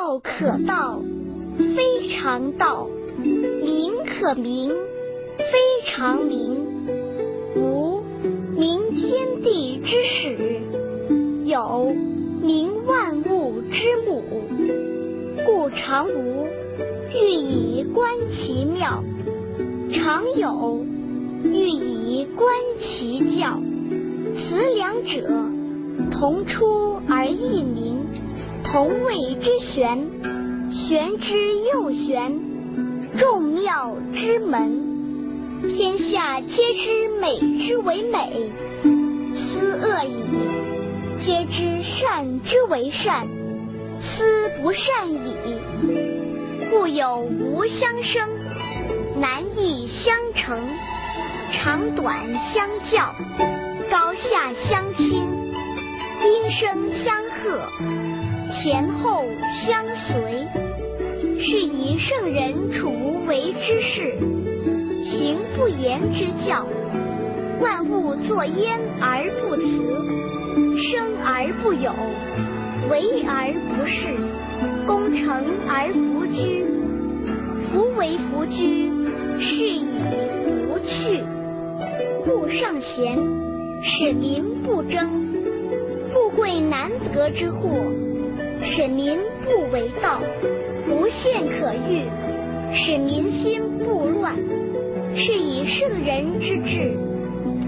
道可道，非常道；名可名，非常名。无名天地之始，有名万物之母。故常无，欲以观其妙；常有，欲以观其教。此两者，同出而异名，同谓之玄。玄之又玄，众妙之门。天下皆知美之为美，斯恶已；皆知善之为善，斯不善已。故有无相生，难易相成，长短相较，高下相倾，音声相和，前后相随。是以圣人处无为之事，行不言之教。万物作焉而不辞，生而不有，为而不恃，功成而弗居。夫为弗居，是以无去。故尚贤，使民不争；富贵难得之货，使民不为盗。无陷可欲，使民心不乱。是以圣人之治，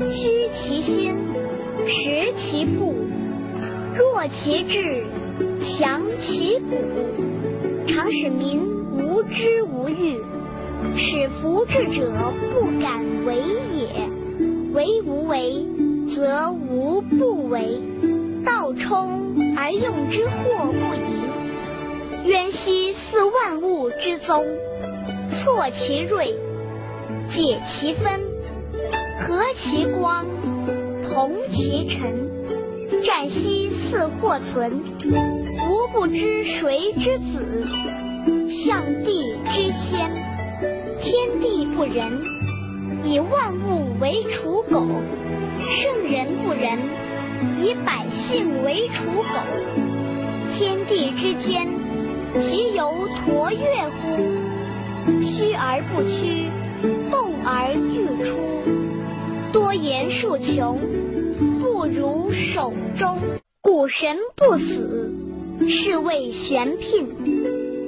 虚其心，实其腹，弱其志，强其骨，常使民无知无欲，使弗智者不敢为也。为无为，则无不为。充而用之祸不盈，渊兮似万物之宗，错其锐，解其分，和其光，同其尘。湛兮似或存，吾不知谁之子，象帝之先。天地不仁，以万物为刍狗；圣人不仁，以百姓为刍狗。天地之间，其犹橐越乎？虚而不屈，动而愈出。多言数穷，不如守中。古神不死，是谓玄牝。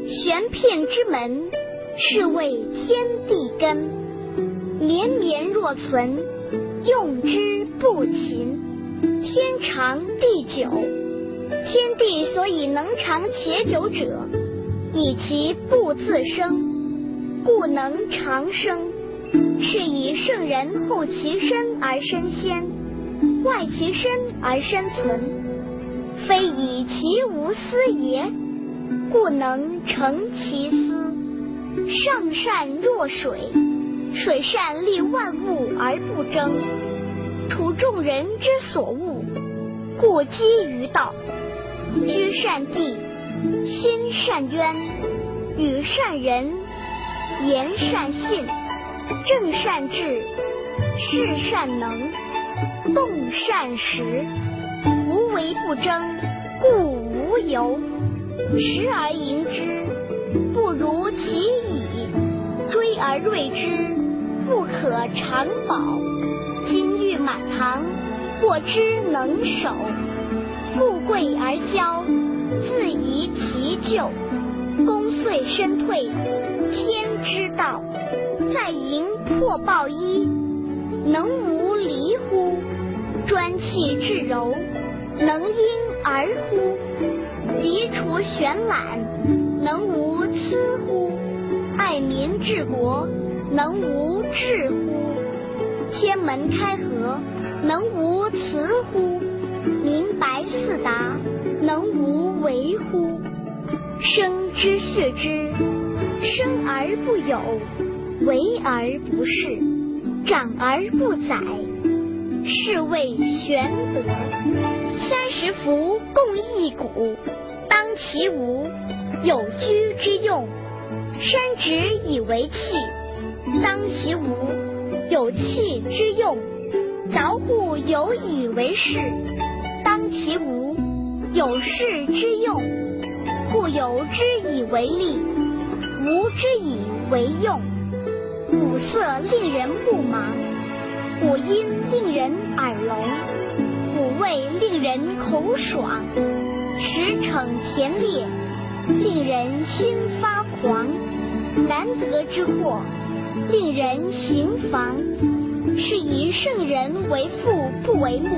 玄牝之门，是谓天地根。绵绵若存，用之不勤。天长地久，天地所以能长且久者，以其不自生，故能长生。是以圣人后其身而身先，外其身而身存，非以其无私也，故能成其私。上善若水，水善利万物而不争，众人之所恶，故几于道。居善地，心善渊，与善人，言善信，正善治，事善能，动善时。无为不争，故无尤。时而盈之，不如其已；追而锐之，不可长保。满堂，获之能守。富贵而骄，自遗其咎。功遂身退，天之道。在营破抱衣，能无离乎？专气致柔，能婴儿乎？涤除玄览，能无疵乎？爱民治国，能无智乎？天门开合，能无雌乎？明白四达，能无为乎？生之畜之，生而不有，为而不恃，长而不宰，是谓玄德。三十辐，共一毂，当其无，有居之用；山直以为器，当其无，有器之用；凿户有以为室。当其无，有事之用，故有之以为利，无之以为用。五色令人目盲，五音令人耳聋，五味令人口爽，驰骋田猎，令人心发狂。难得之货，令人行妨。是以圣人为父不为目，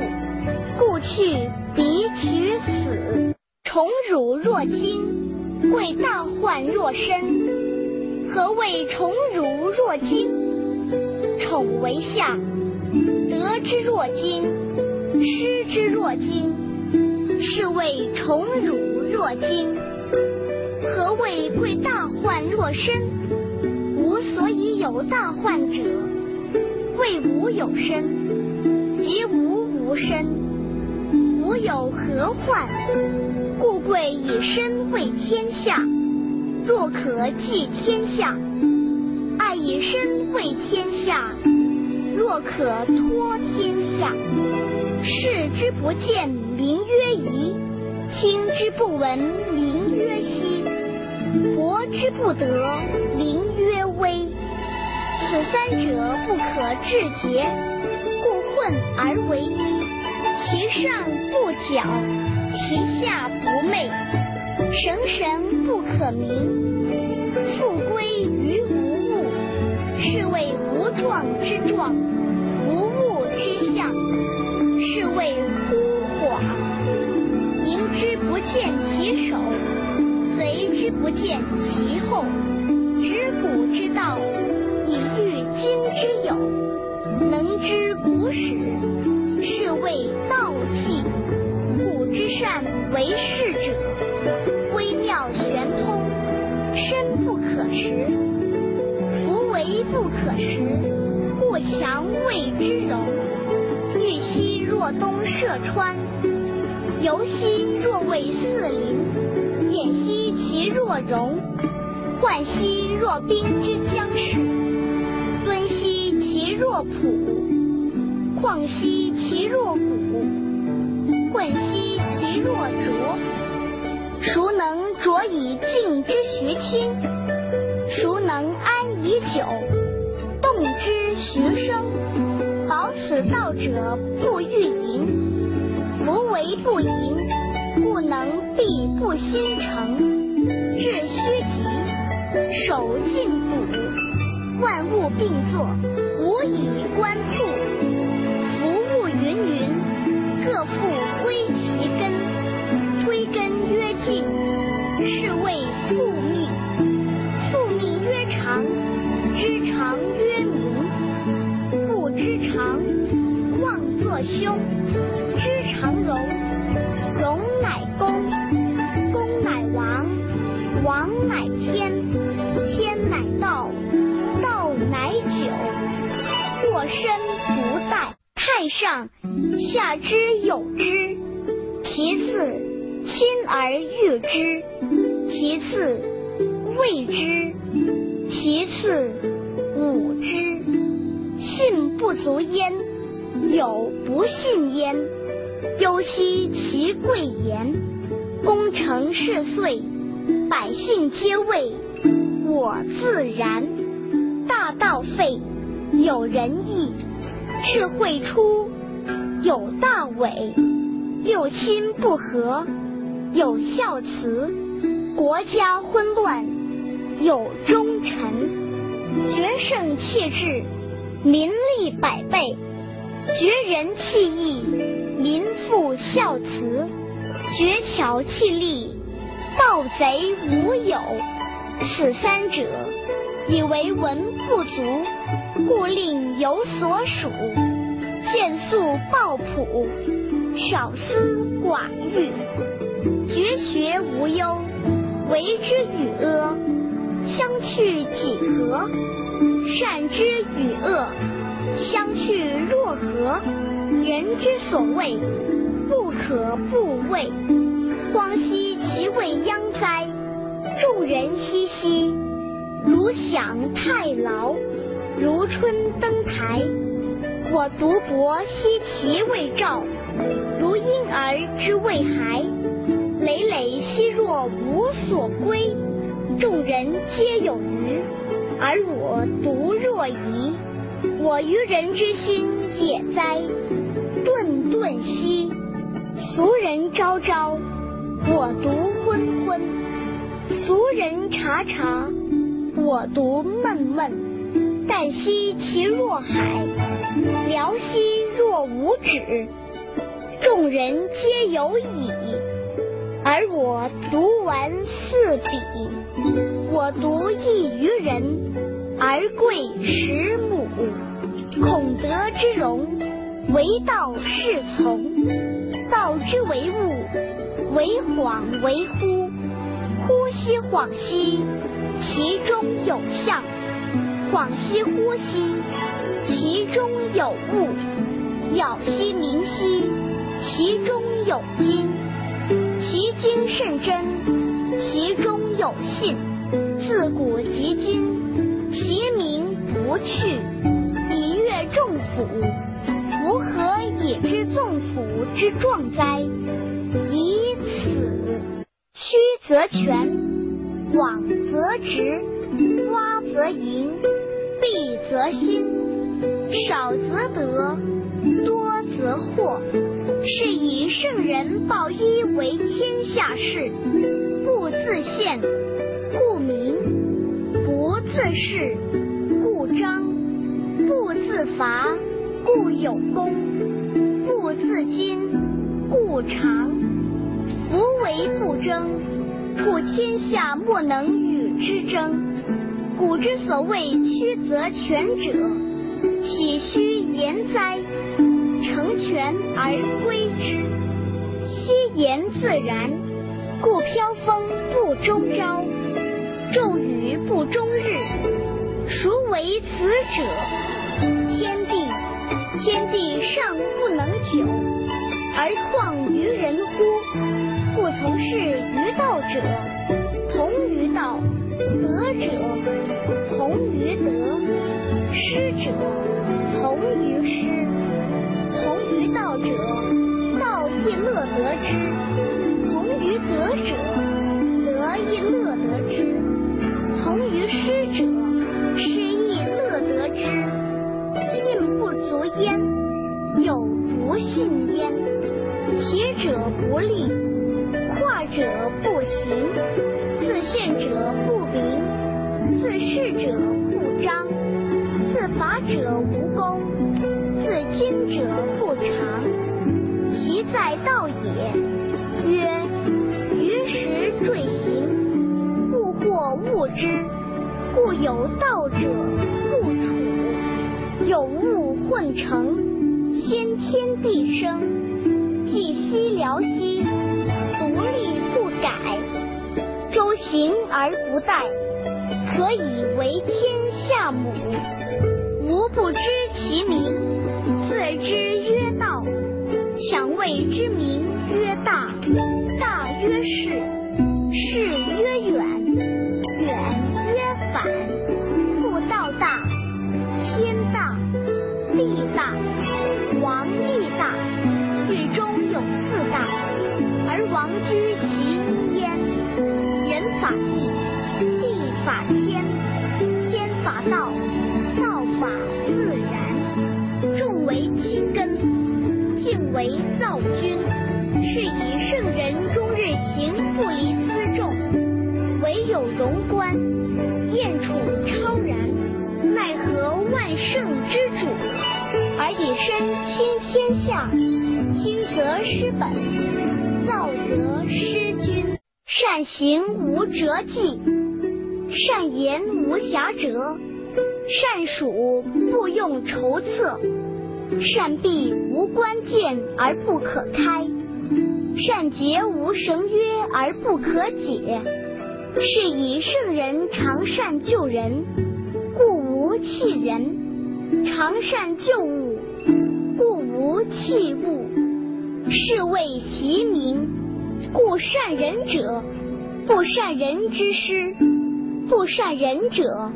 故去彼取此。宠辱若惊，贵大患若身。何谓宠辱若惊？宠为下，得之若惊，失之若惊，是谓宠辱若惊。何谓贵大患若身？所以有大患者。谓无有身，即无无身。无有何患？故贵以身为天下。若可寄天下，爱以身为天下。若可托天下，视之不见，名曰夷；听之不闻，名曰希；博之不得，名。此三者不可致诘，故混而为一。其上不矫，其下不昧，神神不可名。复归于无物，是谓无状之状，无物之象，是谓孤寡。迎之不见其首，随之不见其后，执古之道。之有，能知古始，是谓道。纪。古之善为士者，微妙玄通，深不可识。夫为不可识，故强谓之容。欲兮若东涉川，游兮若畏四邻，偃兮其若容，涣兮若冰之将始。若朴，旷兮其若谷，混兮其若浊。孰能浊以静之徐清？孰能安以久动之徐生？保此道者不欲盈，不为不盈，故能必不心诚。致虚极，守静笃。万物并作，以观复。夫物芸芸，各复归其根。归根曰静，是谓复命。复命曰长，知长曰明。不知常，妄作凶。知常容，容乃公。公乃王，王乃天，天乃道。道乃身不殆，太上下之有之；其次亲而誉之；其次畏之；其次侮之。信不足焉，有不信焉。忧兮其贵言，功成事遂，百姓皆谓我自然。大道废。有仁义，智慧出；有大伟，六亲不和；有孝慈，国家混乱；有忠臣，决胜气质，民利百倍；绝人弃义，民复孝慈；绝巧弃利，盗贼无有。此三者，以为文不足。故令有所属，见素抱朴，少思寡欲，绝学无忧，为之与阿，相去几何？善之与恶，相去若何？人之所谓，不可不畏。荒兮其未央哉！众人熙熙，如享太牢。如春登台，我独泊兮其未兆；如婴儿之未孩，累累兮若无所归。众人皆有余，而我独若遗。我愚人之心也哉！顿顿兮，俗人昭昭，我独昏昏；俗人察察，我独闷闷。旦夕其若海，辽兮若无止。众人皆有矣，而我独闻四比。我独异于人，而贵十母。孔德之容，唯道是从。道之为物，惟恍惟惚。惚兮恍兮，其中有象；恍兮惚兮，其中有物。杳兮明兮，其中有精。其精甚真，其中有信。自古及今，其名不去。以阅众甫，夫何以知众甫之壮哉？以此曲则全，枉则直，洼则盈，敝则新，少则得，多则惑。是以圣人报一为天下事，不自见，故明；不自是，故彰；不自伐，故有功；不自矜，故长。夫为不争，故天下莫能与之争。古之所谓曲则全者，岂虚言哉？成全而归之，夕言自然，故飘风不终朝，骤雨不终日。孰为此者？天地，天地尚不能久，而况于人乎？故从事于道者，同于道；德者，同于德；失者，同于失。同于道者，道亦乐得之；同于德者，德亦乐得之；同于失者，失亦乐得之。信不足焉，有不信焉。铁者不立，明，自是者不彰，自伐者无功，自矜者。不长，其在道也。曰：于时坠行，物或物之，故有道者不处。有物混成，先天地生。寂兮寥兮，独立不改。周行而不殆，可以为天下母。吾不知其名，自知曰道。想谓之名曰大，大曰是，是无辙迹，善言无瑕谪，善数不用筹策。善闭无关键而不可开，善结无绳约而不可解。是以圣人常善救人，故无弃人；常善救物，故无弃物。是谓袭明。故善人者，不善人之师；不善人者，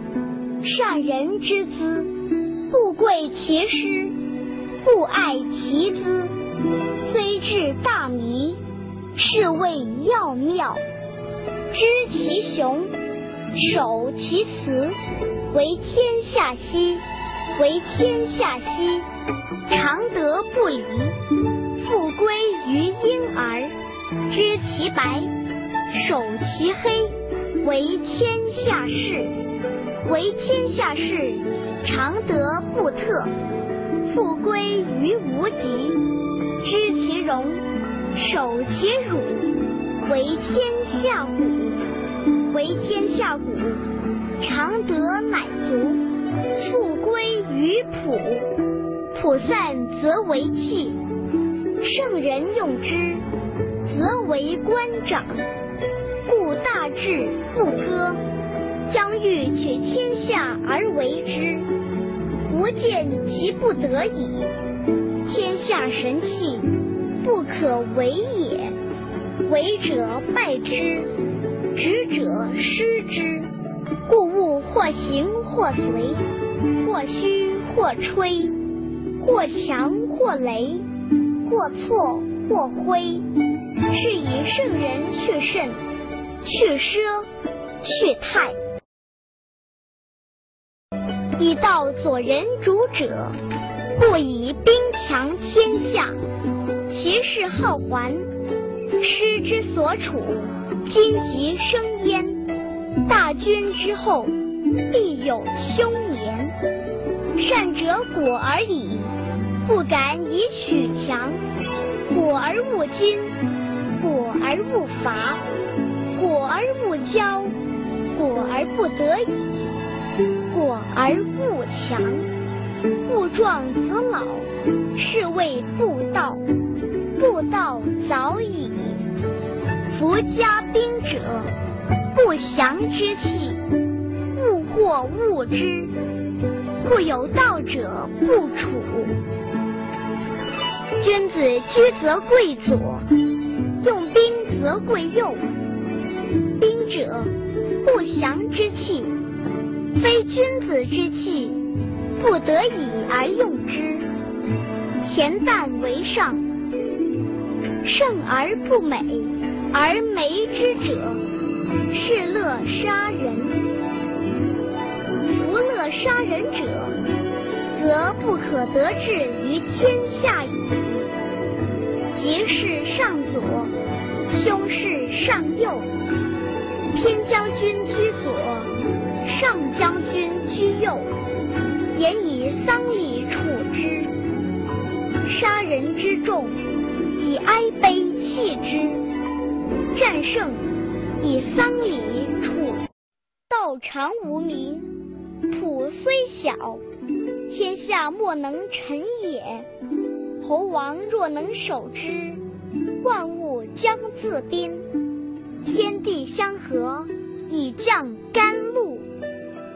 善人之资。不贵其师。不爱其资，虽至大迷，是谓要妙。知其雄，守其雌，为天下溪，为天下溪，常德不离。复归于婴儿，知其白，守其黑，为天下事，为天下事，常德不特。复归于无极，知其荣，守其辱，为天下谷，为天下谷，常德乃足。复归于朴，朴散则为器，圣人用之，则为官长。故大智不割，将欲取天下而为之。不见其不得已，天下神器不可为也。为者败之，执者失之。故物或行或随，或虚或吹，或强或羸，或挫或挥。是以圣人去甚，去奢，去泰。以道佐人主者，不以兵强天下。其势好还，师之所处，荆棘生焉。大军之后，必有凶年。善者果而已，不敢以取强。果而勿矜，果而勿伐，果而勿骄，果而不得已。果而不强，不壮则老，是谓不道。不道早已。夫家兵者，不祥之器，勿或勿之。故有道者不处。君子居则贵左，用兵则贵右。兵者，不祥之器。非君子之器，不得已而用之。恬淡为上，胜而不美，而美之者，是乐杀人。夫乐杀人者，则不可得志于天下矣。吉事上左，凶事上右，偏将军居左。上将军居右，言以丧礼处之。杀人之众，以哀悲弃之；战胜，以丧礼处。道常无名，朴虽小，天下莫能臣也。侯王若能守之，万物将自宾。天地相合，以降甘露。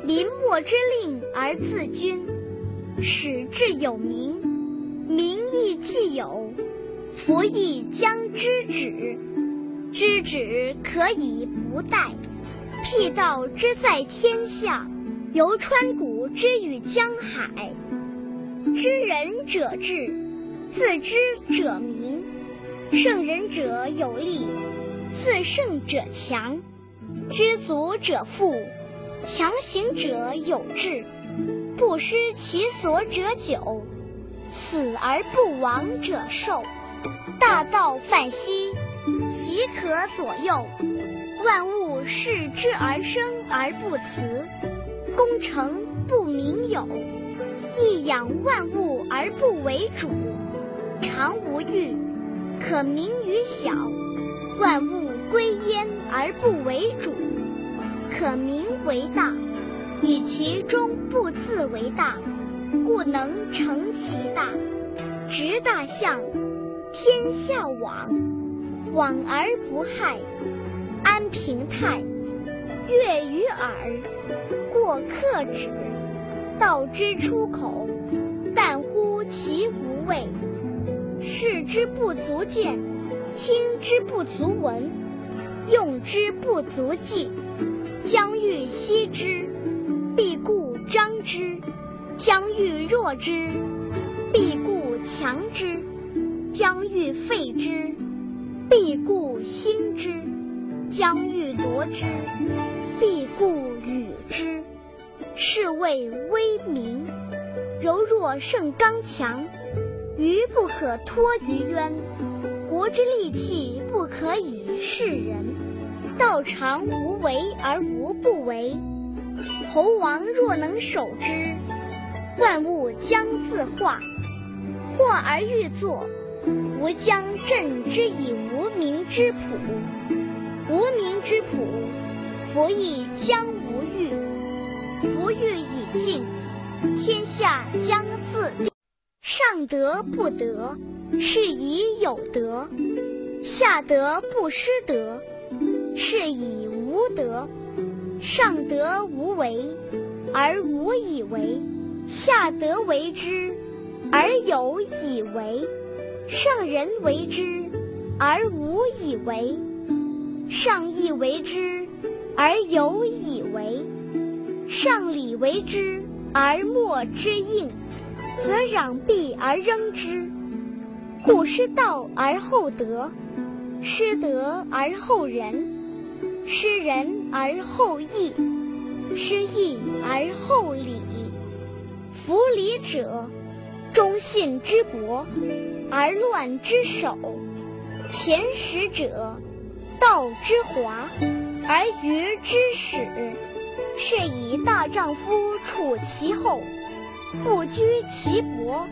临末之令而自君，始至有名，名亦既有，夫亦将知止。知止可以不殆。辟道之在天下，由川谷之于江海。知人者智，自知者明。胜人者有力，自胜者强。知足者富。强行者有志，不失其所者久；死而不亡者寿。大道泛兮，其可左右；万物视之而生而不辞。功成不名有，一养万物而不为主。常无欲，可名于小；万物归焉而不为主。可名为大，以其中不自为大，故能成其大。执大象，天下往，往而不害，安平泰，悦于耳。过客止，道之出口，但乎其无味。视之不足见，听之不足闻，用之不足计。将欲歙之，必固张之；将欲弱之，必固强之；将欲废之，必固兴之；将欲夺之，必固与之。是谓威名。柔弱胜刚强，愚不可脱于渊。国之利器，不可以示人。道常无为而无不为。猴王若能守之，万物将自化。化而欲作，吾将镇之以无名之朴。无名之朴，夫亦将无欲。不欲以尽，天下将自定。上德不德，是以有德；下德不失德，是以无德。上德无为，而无以为；下德为之，而有以为。上人为之，而无以为；上义为之，而有以为。上礼为之而莫之应，则攘臂而扔之。故失道而后德，失德而后仁，失仁而后义，失义而后礼。夫礼者，忠信之薄而乱之首；前识者，道之华而愚之始。是以大丈夫处其厚，不居其薄；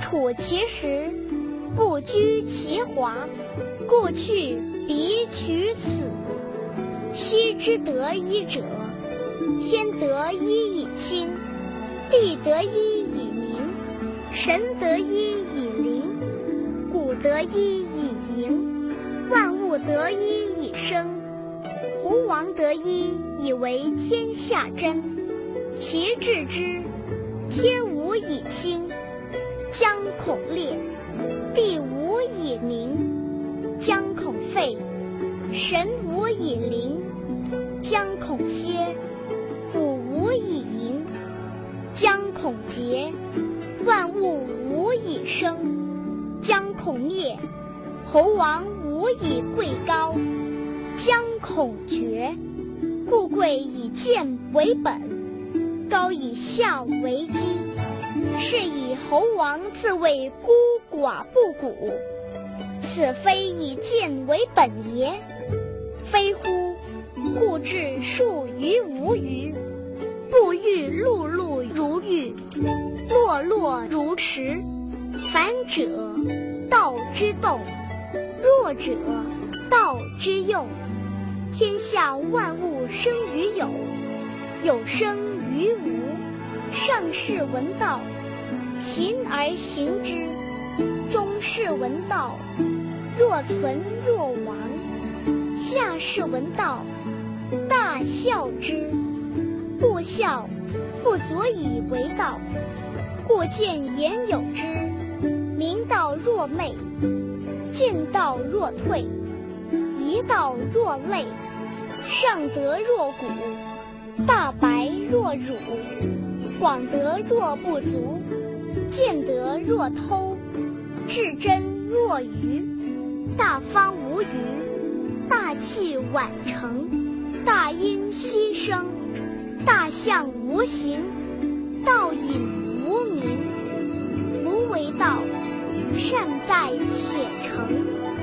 处其实，不居其华。故去彼取此。昔之得一者，天得一以清，地得一以明，神得一以灵，谷得一以盈，万物得一以生。胡王得一以为天下真，其治之，天无以清，将恐裂；地无以明，将恐废；神无以灵，将恐歇；谷无以盈，将恐竭；万物无以生，将恐灭；侯王无以贵高。将恐绝，故贵以贱为本，高以下为基。是以猴王自谓孤寡不古，此非以贱为本也。非乎？故置数于无余，不欲碌碌如玉，落落如池。反者，道之动；弱者，道之用。天下万物生于有，有生于无。上士闻道，勤而行之；中士闻道，若存若亡；下士闻道，大笑之。不笑，不足以为道。故见言有之，明道若昧，见道若退，一道若累。上德若谷，大白若辱；广德若不足，见德若偷；至真若愚，大方无余；大器晚成，大音希声；大象无形，道隐无名。无为道，善待且成。